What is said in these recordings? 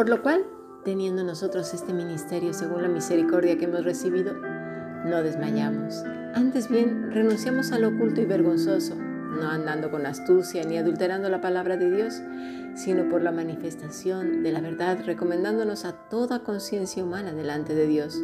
Por lo cual, teniendo nosotros este ministerio según la misericordia que hemos recibido, no desmayamos. Antes bien, renunciamos a lo oculto y vergonzoso, no andando con astucia ni adulterando la palabra de Dios, sino por la manifestación de la verdad, recomendándonos a toda conciencia humana delante de Dios.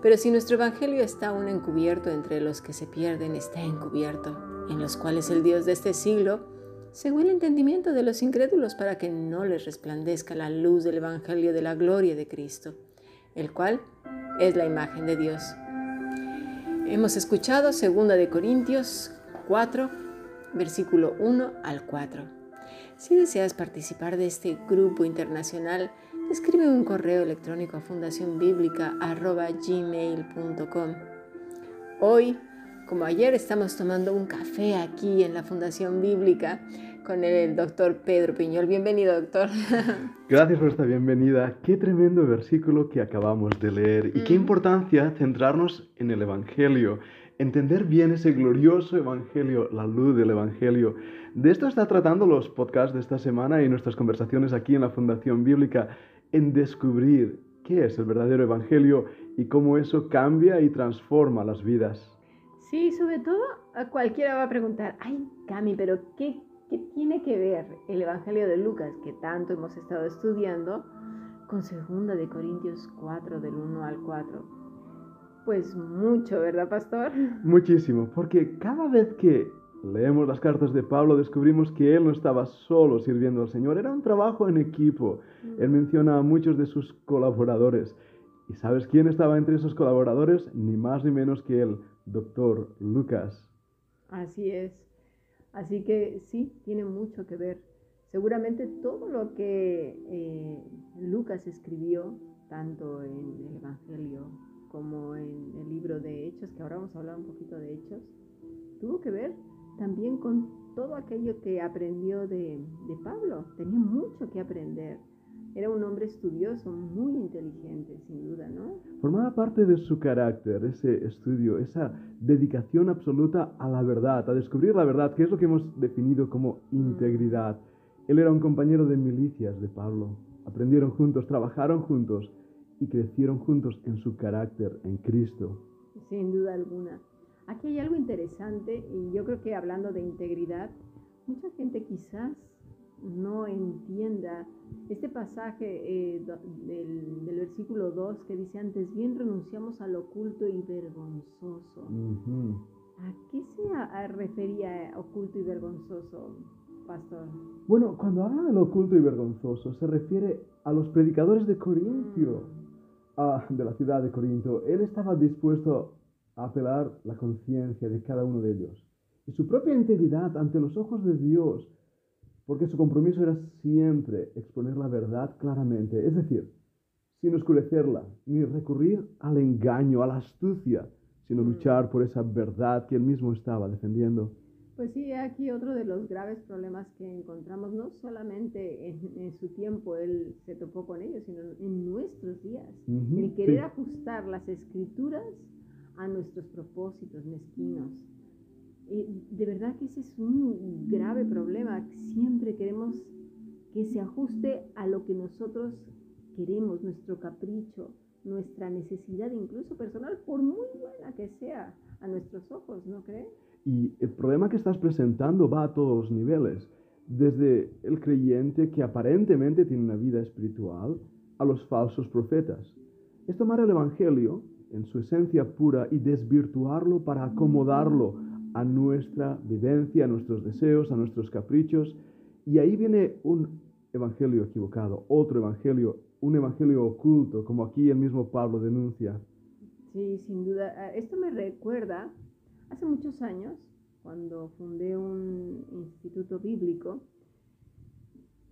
Pero si nuestro Evangelio está aún encubierto entre los que se pierden, está encubierto, en los cuales el Dios de este siglo según el entendimiento de los incrédulos para que no les resplandezca la luz del Evangelio de la gloria de Cristo, el cual es la imagen de Dios. Hemos escuchado 2 de Corintios 4, versículo 1 al 4. Si deseas participar de este grupo internacional, escribe un correo electrónico a fundacionbiblica.gmail.com. Hoy como ayer estamos tomando un café aquí en la Fundación Bíblica con el doctor Pedro Piñol. Bienvenido, doctor. Gracias por esta bienvenida. Qué tremendo versículo que acabamos de leer y qué importancia centrarnos en el Evangelio, entender bien ese glorioso Evangelio, la luz del Evangelio. De esto está tratando los podcasts de esta semana y nuestras conversaciones aquí en la Fundación Bíblica, en descubrir qué es el verdadero Evangelio y cómo eso cambia y transforma las vidas. Sí, sobre todo cualquiera va a preguntar, ay, Cami, pero ¿qué, ¿qué tiene que ver el Evangelio de Lucas, que tanto hemos estado estudiando, con segunda de Corintios 4, del 1 al 4? Pues mucho, ¿verdad, pastor? Muchísimo, porque cada vez que leemos las cartas de Pablo descubrimos que él no estaba solo sirviendo al Señor, era un trabajo en equipo. Él menciona a muchos de sus colaboradores. ¿Y sabes quién estaba entre esos colaboradores? Ni más ni menos que él, doctor Lucas. Así es. Así que sí, tiene mucho que ver. Seguramente todo lo que eh, Lucas escribió, tanto en el Evangelio como en el libro de Hechos, que ahora vamos a hablar un poquito de Hechos, tuvo que ver también con todo aquello que aprendió de, de Pablo. Tenía mucho que aprender era un hombre estudioso, muy inteligente, sin duda, ¿no? Formaba parte de su carácter, ese estudio, esa dedicación absoluta a la verdad, a descubrir la verdad, que es lo que hemos definido como mm. integridad. Él era un compañero de milicias de Pablo. Aprendieron juntos, trabajaron juntos y crecieron juntos en su carácter, en Cristo. Sin duda alguna. Aquí hay algo interesante y yo creo que hablando de integridad, mucha gente quizás no entienda este pasaje eh, del, versículo 2 que dice antes bien renunciamos al oculto y vergonzoso. ¿A qué se refería oculto y vergonzoso, pastor? Bueno, cuando habla del oculto y vergonzoso se refiere a los predicadores de Corintio, mm. de la ciudad de Corinto. Él estaba dispuesto a apelar la conciencia de cada uno de ellos y su propia integridad ante los ojos de Dios porque su compromiso era siempre exponer la verdad claramente, es decir, sin oscurecerla, ni recurrir al engaño, a la astucia, sino mm. luchar por esa verdad que él mismo estaba defendiendo. Pues sí, aquí otro de los graves problemas que encontramos, no solamente en, su tiempo él se topó con ellos, sino en nuestros días. el querer ajustar las escrituras a nuestros propósitos mezquinos. De verdad que ese es un grave problema. Siempre queremos que se ajuste a lo que nosotros queremos, nuestro capricho, nuestra necesidad, incluso personal, por muy buena que sea a nuestros ojos, ¿no crees? Y el problema que estás presentando va a todos los niveles, desde el creyente que aparentemente tiene una vida espiritual a los falsos profetas. Es tomar el Evangelio en su esencia pura y desvirtuarlo para acomodarlo a nuestra vivencia, a nuestros deseos, a nuestros caprichos. Y ahí viene un evangelio equivocado, otro evangelio, un evangelio oculto, como aquí el mismo Pablo denuncia. Sí, sin duda. Ah, esto me recuerda, hace muchos años, cuando fundé un instituto bíblico,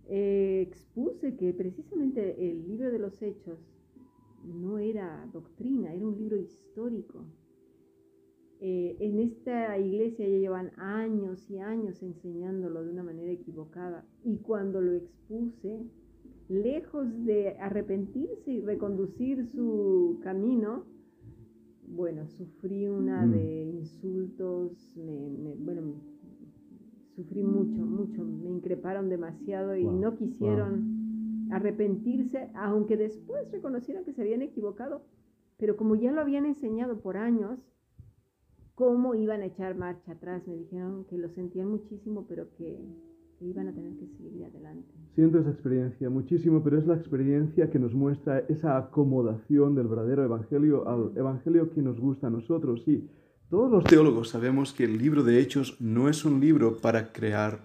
eh, expuse que precisamente el libro de los hechos no era doctrina, era un libro histórico. Eh, en esta iglesia ya llevan años y años enseñándolo de una manera equivocada. Y cuando lo expuse, lejos de arrepentirse y reconducir su camino, bueno, sufrí una mm. de insultos, bueno, sufrí mucho, mucho, me increparon demasiado y no quisieron arrepentirse, aunque después reconocieran que se habían equivocado, pero como ya lo habían enseñado por años, cómo iban a echar marcha atrás. Me dijeron que lo sentían muchísimo, pero que, iban a tener que seguir adelante. Siento esa experiencia muchísimo, pero es la experiencia que nos muestra esa acomodación del verdadero evangelio al evangelio que nos gusta a nosotros. Sí, todos los teólogos sabemos que el libro de Hechos no es un libro para crear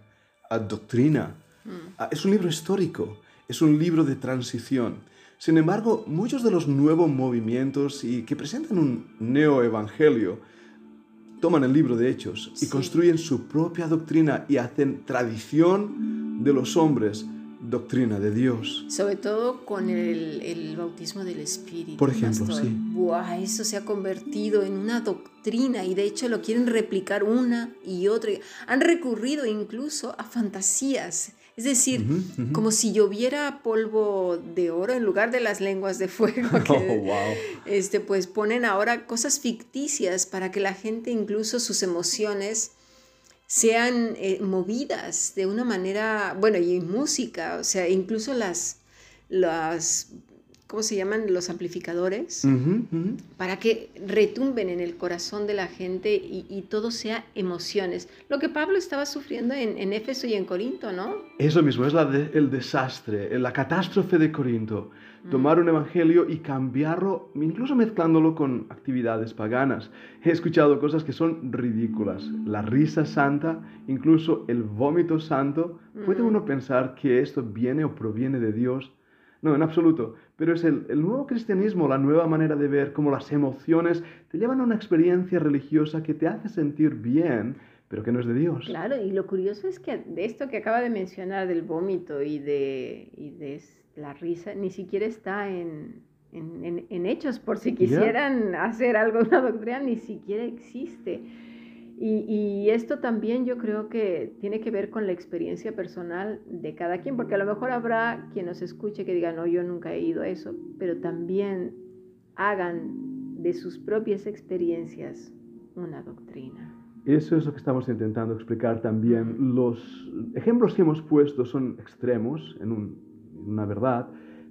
doctrina, mm. ah, es un libro histórico, es un libro de transición. Sin embargo, muchos de los nuevos movimientos y que presentan un neoevangelio toman el libro de Hechos y construyen su propia doctrina y hacen tradición de los hombres, doctrina de Dios. Sobre todo con el, bautismo del Espíritu. Por ejemplo, sí. eso se ha convertido en una doctrina y de hecho lo quieren replicar una y otra. Han recurrido incluso a fantasías es decir, como si lloviera polvo de oro en lugar de las lenguas de fuego. Que, oh, este, pues ponen ahora cosas ficticias para que la gente, incluso sus emociones, sean eh, movidas de una manera, bueno, y música, o sea, incluso las, las ¿cómo se llaman? Los amplificadores, para que retumben en el corazón de la gente y, todo sea emociones. Lo que Pablo estaba sufriendo en, en Éfeso y en Corinto, ¿no? Eso mismo, es la el desastre, la catástrofe de Corinto. Mm. Tomar un evangelio y cambiarlo, incluso mezclándolo con actividades paganas. He escuchado cosas que son ridículas. La risa santa, incluso el vómito santo. ¿Puede mm. uno pensar que esto viene o proviene de Dios? No, en absoluto. Pero es el, nuevo cristianismo, la nueva manera de ver cómo las emociones te llevan a una experiencia religiosa que te hace sentir bien, pero que no es de Dios. Claro, y lo curioso es que de esto que acaba de mencionar del vómito y de, y de la risa, ni siquiera está en, en, hechos, por si quisieran hacer algo, una doctrina, ni siquiera existe. Y, esto también yo creo que tiene que ver con la experiencia personal de cada quien, porque a lo mejor habrá quien nos escuche que diga, no, yo nunca he ido a eso, pero también hagan de sus propias experiencias una doctrina. Eso es lo que estamos intentando explicar también. Los ejemplos que hemos puesto son extremos en, en una verdad,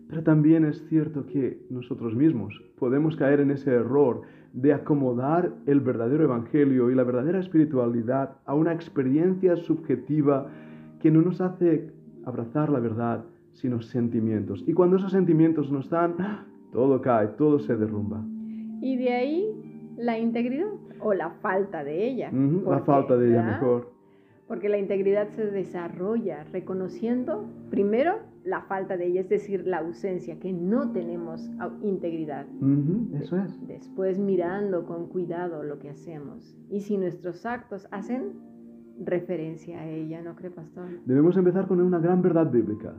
pero también es cierto que nosotros mismos podemos caer en ese error de acomodar el verdadero evangelio y la verdadera espiritualidad a una experiencia subjetiva que no nos hace abrazar la verdad, sino sentimientos. Y cuando esos sentimientos no están, todo cae, todo se derrumba. Y de ahí la integridad o la falta de ella. la falta de ella mejor. Porque la integridad se desarrolla reconociendo primero la falta de ella, es decir, la ausencia, que no tenemos integridad. eso es. Después mirando con cuidado lo que hacemos. Y si nuestros actos hacen referencia a ella, ¿no cree, pastor? Debemos empezar con una gran verdad bíblica.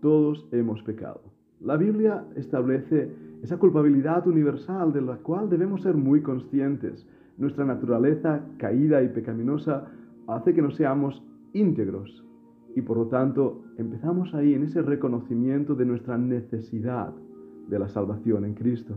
Todos hemos pecado. La Biblia establece esa culpabilidad universal de la cual debemos ser muy conscientes. Nuestra naturaleza caída y pecaminosa hace que no seamos íntegros y por lo tanto empezamos ahí en ese reconocimiento de nuestra necesidad de la salvación en Cristo.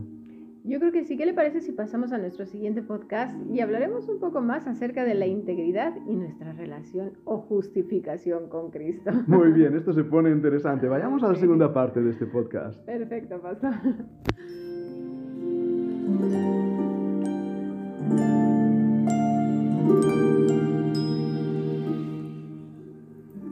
Yo creo que sí. ¿Qué le parece si pasamos a nuestro siguiente podcast y hablaremos un poco más acerca de la integridad y nuestra relación o justificación con Cristo? Muy bien, esto se pone interesante. Vayamos a la segunda parte de este podcast. Perfecto, pastor.